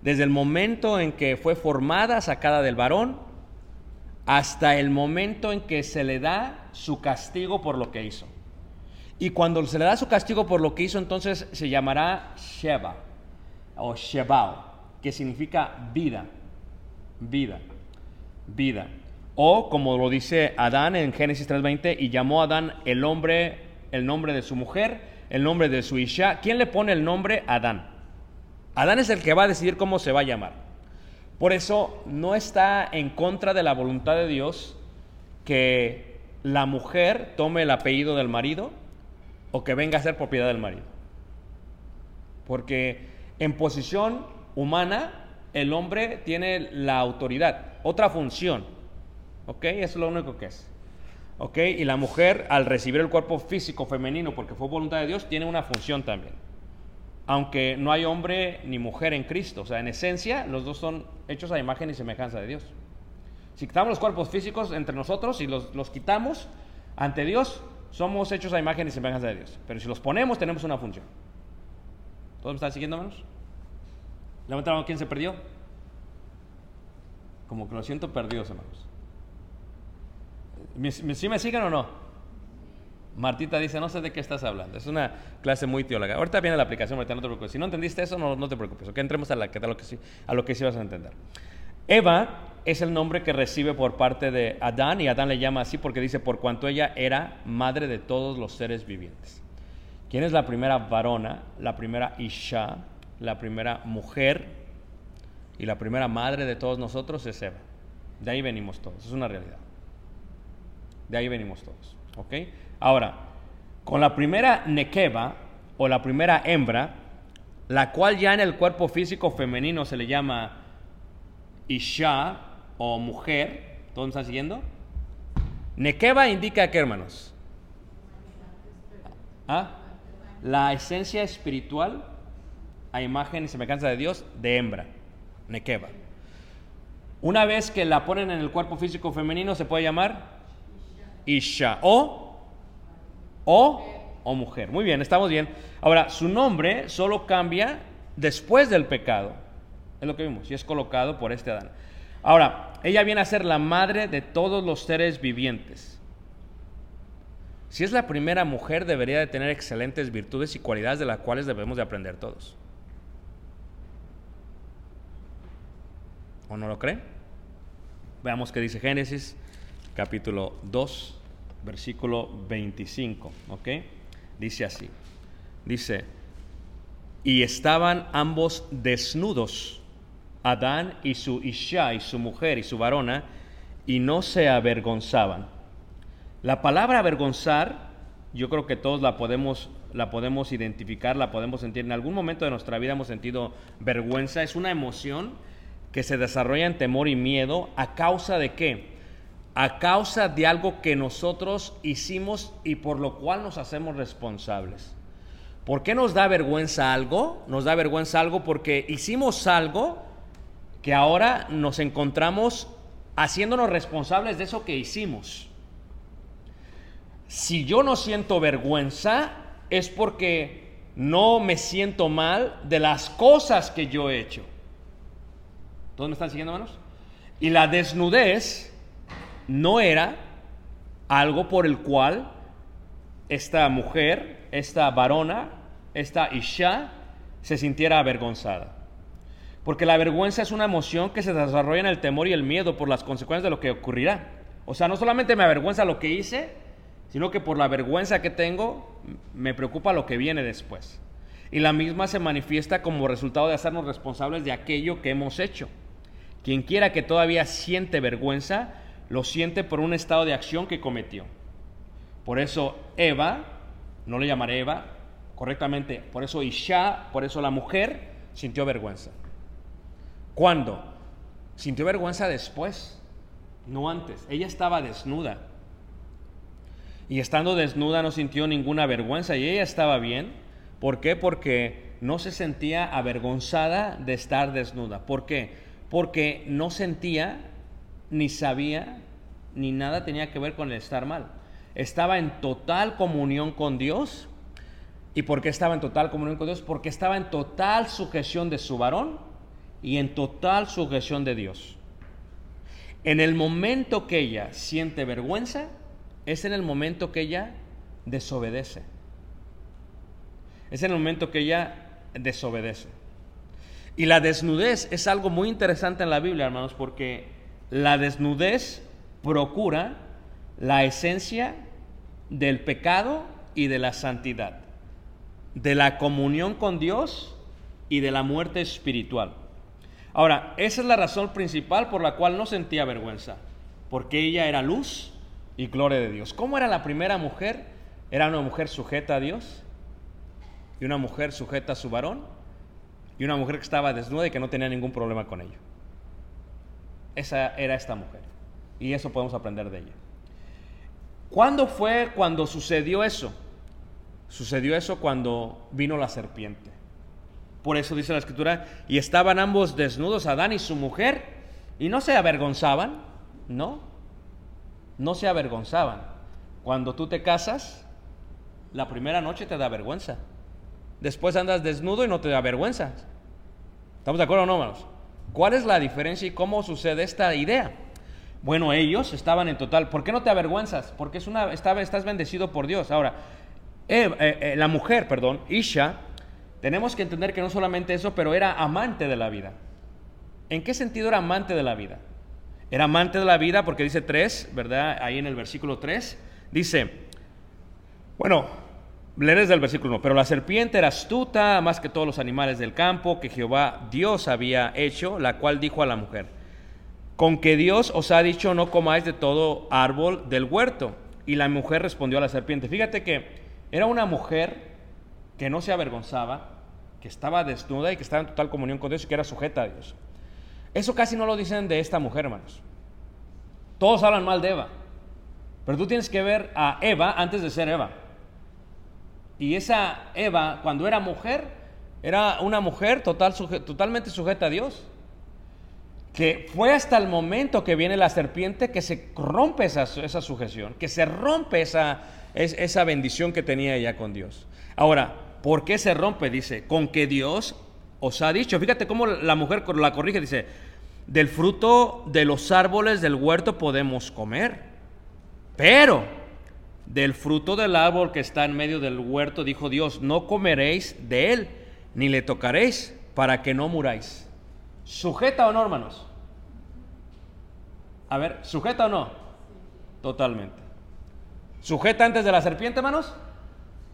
desde el momento en que fue formada, sacada del varón, hasta el momento en que se le da su castigo por lo que hizo. Y cuando se le da su castigo por lo que hizo, entonces se llamará Sheba o Shebao, que significa vida, vida, vida. O como lo dice Adán en Génesis 3:20, y llamó a Adán el nombre, el nombre de su mujer, el nombre de su Isha. ¿Quién le pone el nombre? Adán. Adán es el que va a decidir cómo se va a llamar. Por eso no está en contra de la voluntad de Dios que la mujer tome el apellido del marido o que venga a ser propiedad del marido. Porque en posición humana el hombre tiene la autoridad, otra función ¿Ok? Eso es lo único que es. ¿Ok? Y la mujer, al recibir el cuerpo físico femenino, porque fue voluntad de Dios, tiene una función también. Aunque no hay hombre ni mujer en Cristo. O sea, en esencia, los dos son hechos a imagen y semejanza de Dios. Si quitamos los cuerpos físicos entre nosotros y los, los quitamos ante Dios, somos hechos a imagen y semejanza de Dios. Pero si los ponemos, tenemos una función. ¿Todos me están siguiendo, menos? Levantaron quién se perdió. Como que lo siento perdidos, hermanos. ¿Sí me siguen o no? Martita dice, no sé de qué estás hablando. Es una clase muy teóloga. Ahorita viene la aplicación, ahorita no te preocupes. Si no entendiste eso, no, te preocupes. Ok, entremos a, lo que sí, a lo que sí vas a entender. Eva es el nombre que recibe por parte de Adán y Adán le llama así porque dice, por cuanto ella era madre de todos los seres vivientes. ¿Quién es la primera varona, la primera Isha, la primera mujer y la primera madre de todos nosotros? Es Eva. De ahí venimos todos, es una realidad. De ahí venimos todos. ¿Ok? Ahora, con la primera nekeva o la primera hembra, la cual ya en el cuerpo físico femenino se le llama Isha o mujer, ¿todos están siguiendo? Nekeva indica qué, hermanos? ¿Ah? La esencia espiritual a imagen y semejanza de Dios de hembra, Nekeva. Una vez que la ponen en el cuerpo físico femenino, se puede llamar Isha. O, o, o mujer. Muy bien, estamos bien. Ahora, su nombre solo cambia después del pecado. Es lo que vimos, y es colocado por este Adán. Ahora, ella viene a ser la madre de todos los seres vivientes. Si es la primera mujer, debería de tener excelentes virtudes y cualidades de las cuales debemos de aprender todos. ¿O no lo cree? Veamos qué dice Génesis, capítulo 2, versículo 25, ¿ok? Dice así, dice, y estaban ambos desnudos, Adán y su Isha, y su mujer y su varona, y no se avergonzaban. La palabra avergonzar, yo creo que todos la podemos, la podemos identificar, la podemos sentir. En algún momento de nuestra vida hemos sentido vergüenza. Es una emoción que se desarrolla en temor y miedo a causa de qué? A causa de algo que nosotros hicimos y por lo cual nos hacemos responsables. ¿Por qué nos da vergüenza algo? Nos da vergüenza algo porque hicimos algo que ahora nos encontramos haciéndonos responsables de eso que hicimos. Si yo no siento vergüenza es porque no me siento mal de las cosas que yo he hecho. ¿Todos me están siguiendo, hermanos? Y la desnudez no era algo por el cual esta mujer, esta varona, esta Isha, se sintiera avergonzada. Porque la vergüenza es una emoción que se desarrolla en el temor y el miedo por las consecuencias de lo que ocurrirá. O sea, no solamente me avergüenza lo que hice, sino que por la vergüenza que tengo, me preocupa lo que viene después. Y la misma se manifiesta como resultado de hacernos responsables de aquello que hemos hecho. Quien quiera que todavía siente vergüenza, lo siente por un estado de acción que cometió. Por eso Eva, no le llamaré Eva, correctamente. Por eso Isha, por eso la mujer sintió vergüenza. ¿Cuándo? Sintió vergüenza después, no antes. Ella estaba desnuda. Y estando desnuda no sintió ninguna vergüenza y ella estaba bien. ¿Por qué? Porque no se sentía avergonzada de estar desnuda. ¿Por qué? Porque no sentía, ni sabía, ni nada tenía que ver con el estar mal. Estaba en total comunión con Dios. ¿Y por qué estaba en total comunión con Dios? Porque estaba en total sujeción de su varón y en total sujeción de Dios. En el momento que ella siente vergüenza, es en el momento que ella desobedece. Es en el momento que ella desobedece. Y la desnudez es algo muy interesante en la Biblia, hermanos, porque la desnudez procura la esencia del pecado y de la santidad, de la comunión con Dios y de la muerte espiritual. Ahora, esa es la razón principal por la cual no sentía vergüenza, porque ella era luz y gloria de Dios. ¿Cómo era la primera mujer? Era una mujer sujeta a Dios y una mujer sujeta a su varón y una mujer que estaba desnuda y que no tenía ningún problema con ello. Esa era esta mujer y eso podemos aprender de ella. ¿Cuándo fue cuando sucedió eso? Sucedió eso cuando vino la serpiente. Por eso dice la escritura, y estaban ambos desnudos, Adán y su mujer, y no se avergonzaban, ¿no? No se avergonzaban. Cuando tú te casas, la primera noche te da vergüenza. Después andas desnudo y no te da vergüenza. ¿Estamos de acuerdo o no, hermanos? ¿Cuál es la diferencia y cómo sucede esta idea? Bueno, ellos estaban en total. ¿Por qué no te avergüenzas? Porque es una, estás bendecido por Dios. Ahora, eh, eh, la mujer, perdón, Isha, tenemos que entender que no solamente eso, pero era amante de la vida. ¿En qué sentido era amante de la vida? Era amante de la vida porque dice 3, ¿verdad? Ahí en el versículo 3, dice, bueno, leeré desde el versículo 1, pero la serpiente era astuta más que todos los animales del campo que Jehová Dios había hecho, la cual dijo a la mujer, con que Dios os ha dicho no comáis de todo árbol del huerto. Y la mujer respondió a la serpiente, fíjate que era una mujer que no se avergonzaba, que estaba desnuda y que estaba en total comunión con Dios y que era sujeta a Dios. Eso casi no lo dicen de esta mujer, hermanos. Todos hablan mal de Eva. Pero tú tienes que ver a Eva antes de ser Eva. Y esa Eva, cuando era mujer, era una mujer total, totalmente sujeta a Dios. Que fue hasta el momento que viene la serpiente que se rompe esa, esa sujeción, que se rompe esa, esa bendición que tenía ella con Dios. Ahora, ¿Por qué se rompe? Dice, con que Dios os ha dicho. Fíjate cómo la mujer la corrige, dice, del fruto de los árboles del huerto podemos comer, pero del fruto del árbol que está en medio del huerto, dijo Dios, no comeréis de él, ni le tocaréis, para que no muráis. ¿Sujeta o no, hermanos? A ver, ¿sujeta o no? Totalmente. ¿Sujeta antes de la serpiente, hermanos?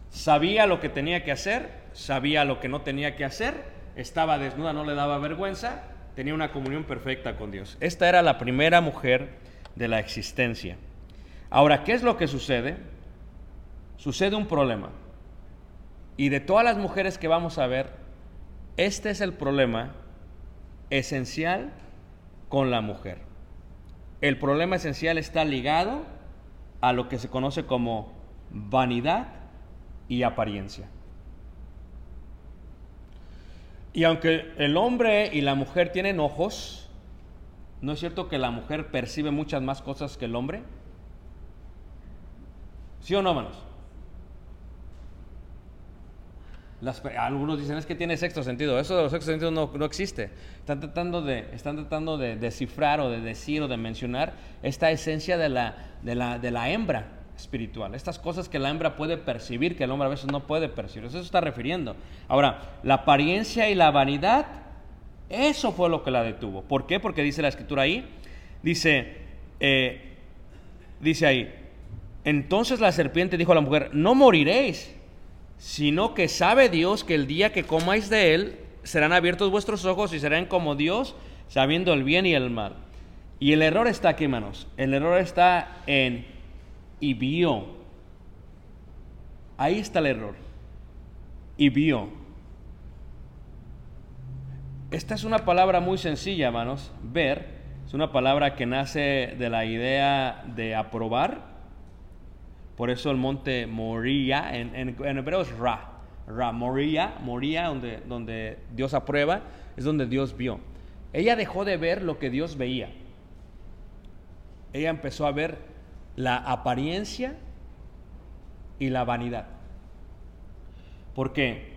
Sabía lo que tenía que hacer, sabía lo que no tenía que hacer, estaba desnuda, no le daba vergüenza, tenía una comunión perfecta con Dios. Esta era la primera mujer de la existencia. Ahora, ¿qué es lo que sucede? Sucede un problema. Y de todas las mujeres que vamos a ver, este es el problema esencial con la mujer. El problema esencial está ligado a lo que se conoce como vanidad y apariencia. Y aunque el hombre y la mujer tienen ojos, ¿no es cierto que la mujer percibe muchas más cosas que el hombre? ¿Sí o no, hermanos? algunos dicen es que tiene sexto sentido. Eso de los sexto sentidos no, no, existe. Están tratando, de, están tratando de descifrar o de decir o de mencionar esta esencia de la, de la, de la hembra espiritual. Estas cosas que la hembra puede percibir, que el hombre a veces no puede percibir. Eso se está refiriendo. Ahora, la apariencia y la vanidad, eso fue lo que la detuvo. ¿Por qué? Porque dice la escritura ahí, dice, eh, dice ahí, entonces la serpiente dijo a la mujer, no moriréis, sino que sabe Dios que el día que comáis de él, serán abiertos vuestros ojos y serán como Dios, sabiendo el bien y el mal. Y el error está aquí, hermanos. El error está en y vio. Ahí está el error. y vio. Esta es una palabra muy sencilla, hermanos. Ver es una palabra que nace de la idea de aprobar. Por eso el monte Moría, en, en, hebreo es Ra. Ra, Moría, Moría, donde, donde Dios aprueba, es donde Dios vio. Ella dejó de ver lo que Dios veía. Ella empezó a ver la apariencia y la vanidad. Porque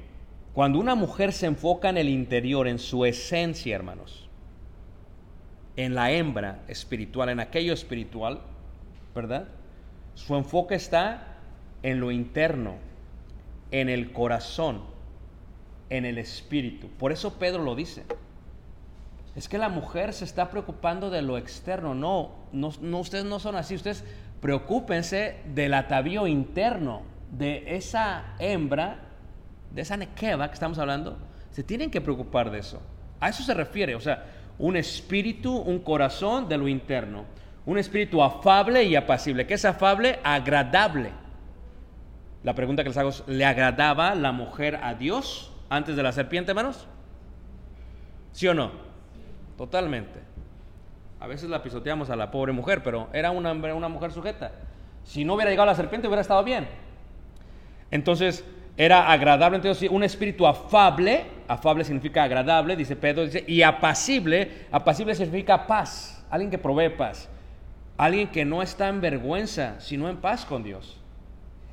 cuando una mujer se enfoca en el interior, en su esencia, hermanos, en la hembra espiritual, en aquello espiritual, ¿verdad? Su enfoque está en lo interno, en el corazón, en el espíritu. Por eso Pedro lo dice. Es que la mujer se está preocupando de lo externo. No, no, ustedes no son así. Ustedes preocúpense del atavío interno, de esa hembra, de esa nequeva que estamos hablando. Se tienen que preocupar de eso. A eso se refiere. O sea, un espíritu, un corazón de lo interno. Un espíritu afable y apacible. ¿Qué es afable? Agradable. La pregunta que les hago es, ¿le agradaba la mujer a Dios antes de la serpiente, hermanos? ¿Sí o no? Totalmente. A veces la pisoteamos a la pobre mujer, pero era una, una mujer sujeta. Si no hubiera llegado la serpiente, hubiera estado bien. Entonces, era agradable, entonces un espíritu afable, afable significa agradable, dice Pedro, dice, y apacible, apacible significa paz, alguien que provee paz, alguien que no está en vergüenza, sino en paz con Dios,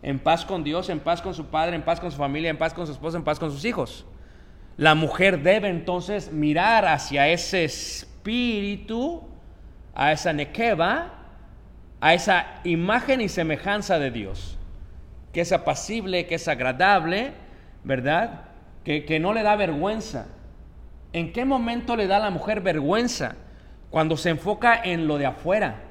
en paz con Dios, en paz con su padre, en paz con su familia, en paz con su esposa, en paz con sus hijos. La mujer debe entonces mirar hacia ese espíritu, a esa nequeva, a esa imagen y semejanza de Dios que es apacible, que es agradable, ¿verdad? Que, que no le da vergüenza. ¿En qué momento le da a la mujer vergüenza? Cuando se enfoca en lo de afuera.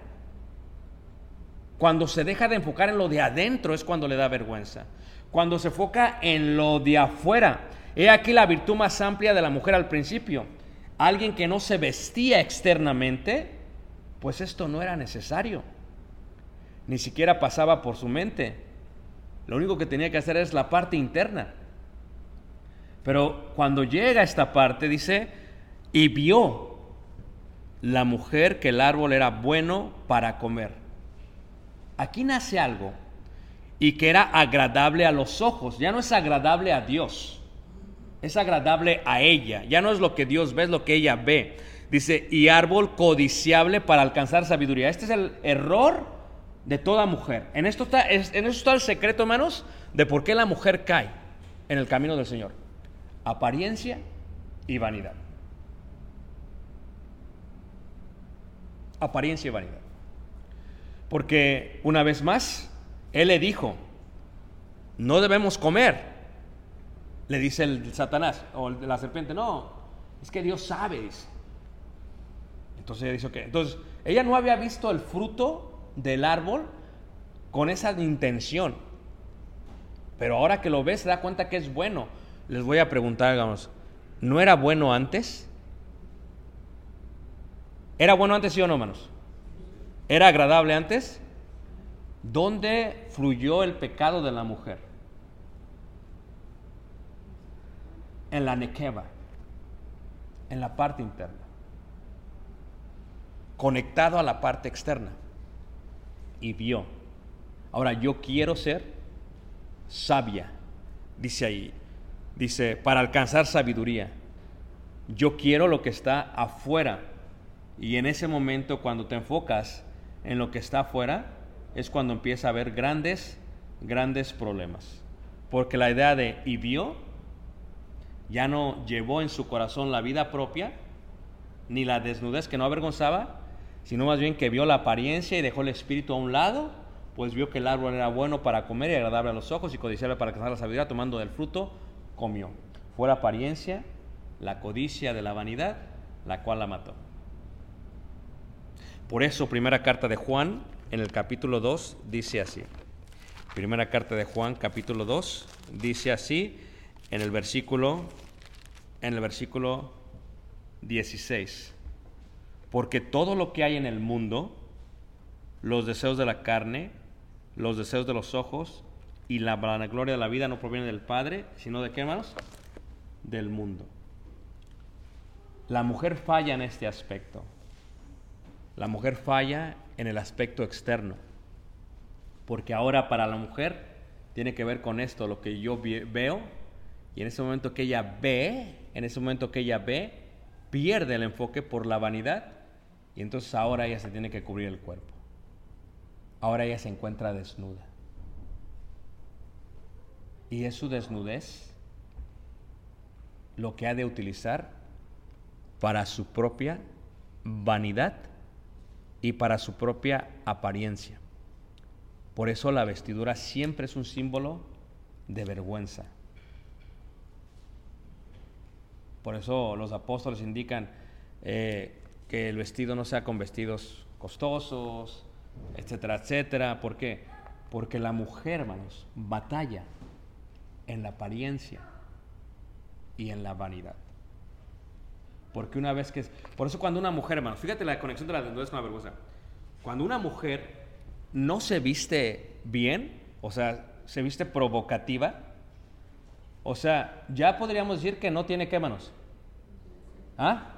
Cuando se deja de enfocar en lo de adentro es cuando le da vergüenza. Cuando se enfoca en lo de afuera. He aquí la virtud más amplia de la mujer al principio. Alguien que no se vestía externamente, pues esto no era necesario. Ni siquiera pasaba por su mente. Lo único que tenía que hacer es la parte interna. Pero cuando llega a esta parte, dice, y vio la mujer que el árbol era bueno para comer. Aquí nace algo y que era agradable a los ojos. Ya no es agradable a Dios, es agradable a ella. Ya no es lo que Dios ve, es lo que ella ve. Dice, y árbol codiciable para alcanzar sabiduría. Este es el error de toda mujer. En esto, está, en esto está el secreto, hermanos, de por qué la mujer cae en el camino del Señor. Apariencia y vanidad. Apariencia y vanidad. Porque una vez más, Él le dijo, no debemos comer. Le dice el Satanás o la serpiente, no, es que Dios sabe. Entonces ella dice, ok. Entonces, ella no había visto el fruto del árbol con esa intención. Pero ahora que lo ves, se da cuenta que es bueno. Les voy a preguntar, digamos, ¿no era bueno antes? ¿Era bueno antes, sí o no, hermanos? ¿Era agradable antes? ¿Dónde fluyó el pecado de la mujer? En la nequeva, en la parte interna, conectado a la parte externa y vio. Ahora, yo quiero ser sabia, dice ahí. Dice, para alcanzar sabiduría. Yo quiero lo que está afuera. Y en ese momento, cuando te enfocas en lo que está afuera, es cuando empieza a haber grandes, grandes problemas. Porque la idea de y vio ya no llevó en su corazón la vida propia, ni la desnudez que no avergonzaba, sino más bien que vio la apariencia y dejó el espíritu a un lado, pues vio que el árbol era bueno para comer y agradable a los ojos y codiciable para alcanzar la sabiduría, tomando del fruto, comió. Fue la apariencia, la codicia de la vanidad, la cual la mató. Por eso, primera carta de Juan, en el capítulo 2, dice así. Primera carta de Juan, capítulo 2, dice así, en el versículo, en el versículo 16 porque todo lo que hay en el mundo, los deseos de la carne, los deseos de los ojos y la vanagloria de la vida no proviene del Padre, sino de qué, hermanos? Del mundo. La mujer falla en este aspecto. La mujer falla en el aspecto externo. Porque ahora para la mujer tiene que ver con esto, lo que yo veo, y en ese momento que ella ve, en ese momento que ella ve, pierde el enfoque por la vanidad, y entonces ahora ella se tiene que cubrir el cuerpo. Ahora ella se encuentra desnuda. Y es su desnudez lo que ha de utilizar para su propia vanidad y para su propia apariencia. Por eso la vestidura siempre es un símbolo de vergüenza. Por eso los apóstoles indican eh, que el vestido no sea con vestidos costosos, etcétera, etcétera. ¿Por qué? Porque la mujer, hermanos, batalla en la apariencia y en la vanidad. Porque una vez que es... Por eso cuando una mujer, hermanos, fíjate la conexión de la desnudez con la vergüenza. Cuando una mujer no se viste bien, o sea, se viste provocativa, o sea, ya podríamos decir que no tiene qué manos. ¿Ah?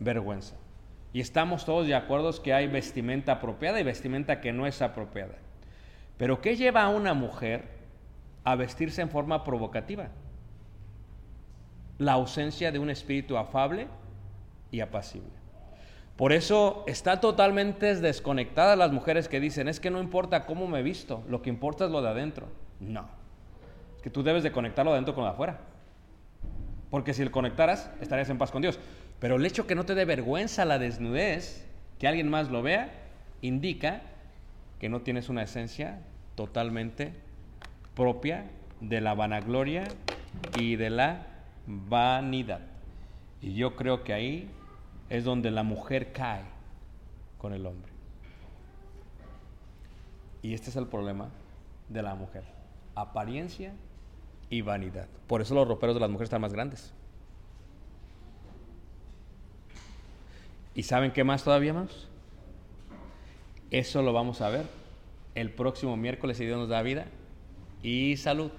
Vergüenza. Y estamos todos de acuerdo que hay vestimenta apropiada y vestimenta que no es apropiada. Pero ¿qué lleva a una mujer a vestirse en forma provocativa? La ausencia de un espíritu afable y apacible. Por eso está totalmente desconectadas las mujeres que dicen, es que no importa cómo me visto, lo que importa es lo de adentro. No, es que tú debes de conectarlo de adentro con lo de afuera. Porque si el conectaras, estarías en paz con Dios. Pero el hecho que no te dé vergüenza la desnudez, que alguien más lo vea, indica que no tienes una esencia totalmente propia de la vanagloria y de la vanidad. Y yo creo que ahí es donde la mujer cae con el hombre. Y este es el problema de la mujer. Apariencia y vanidad. Por eso los roperos de las mujeres están más grandes. ¿Y saben qué más todavía más? Eso lo vamos a ver el próximo miércoles si Dios nos da vida y salud.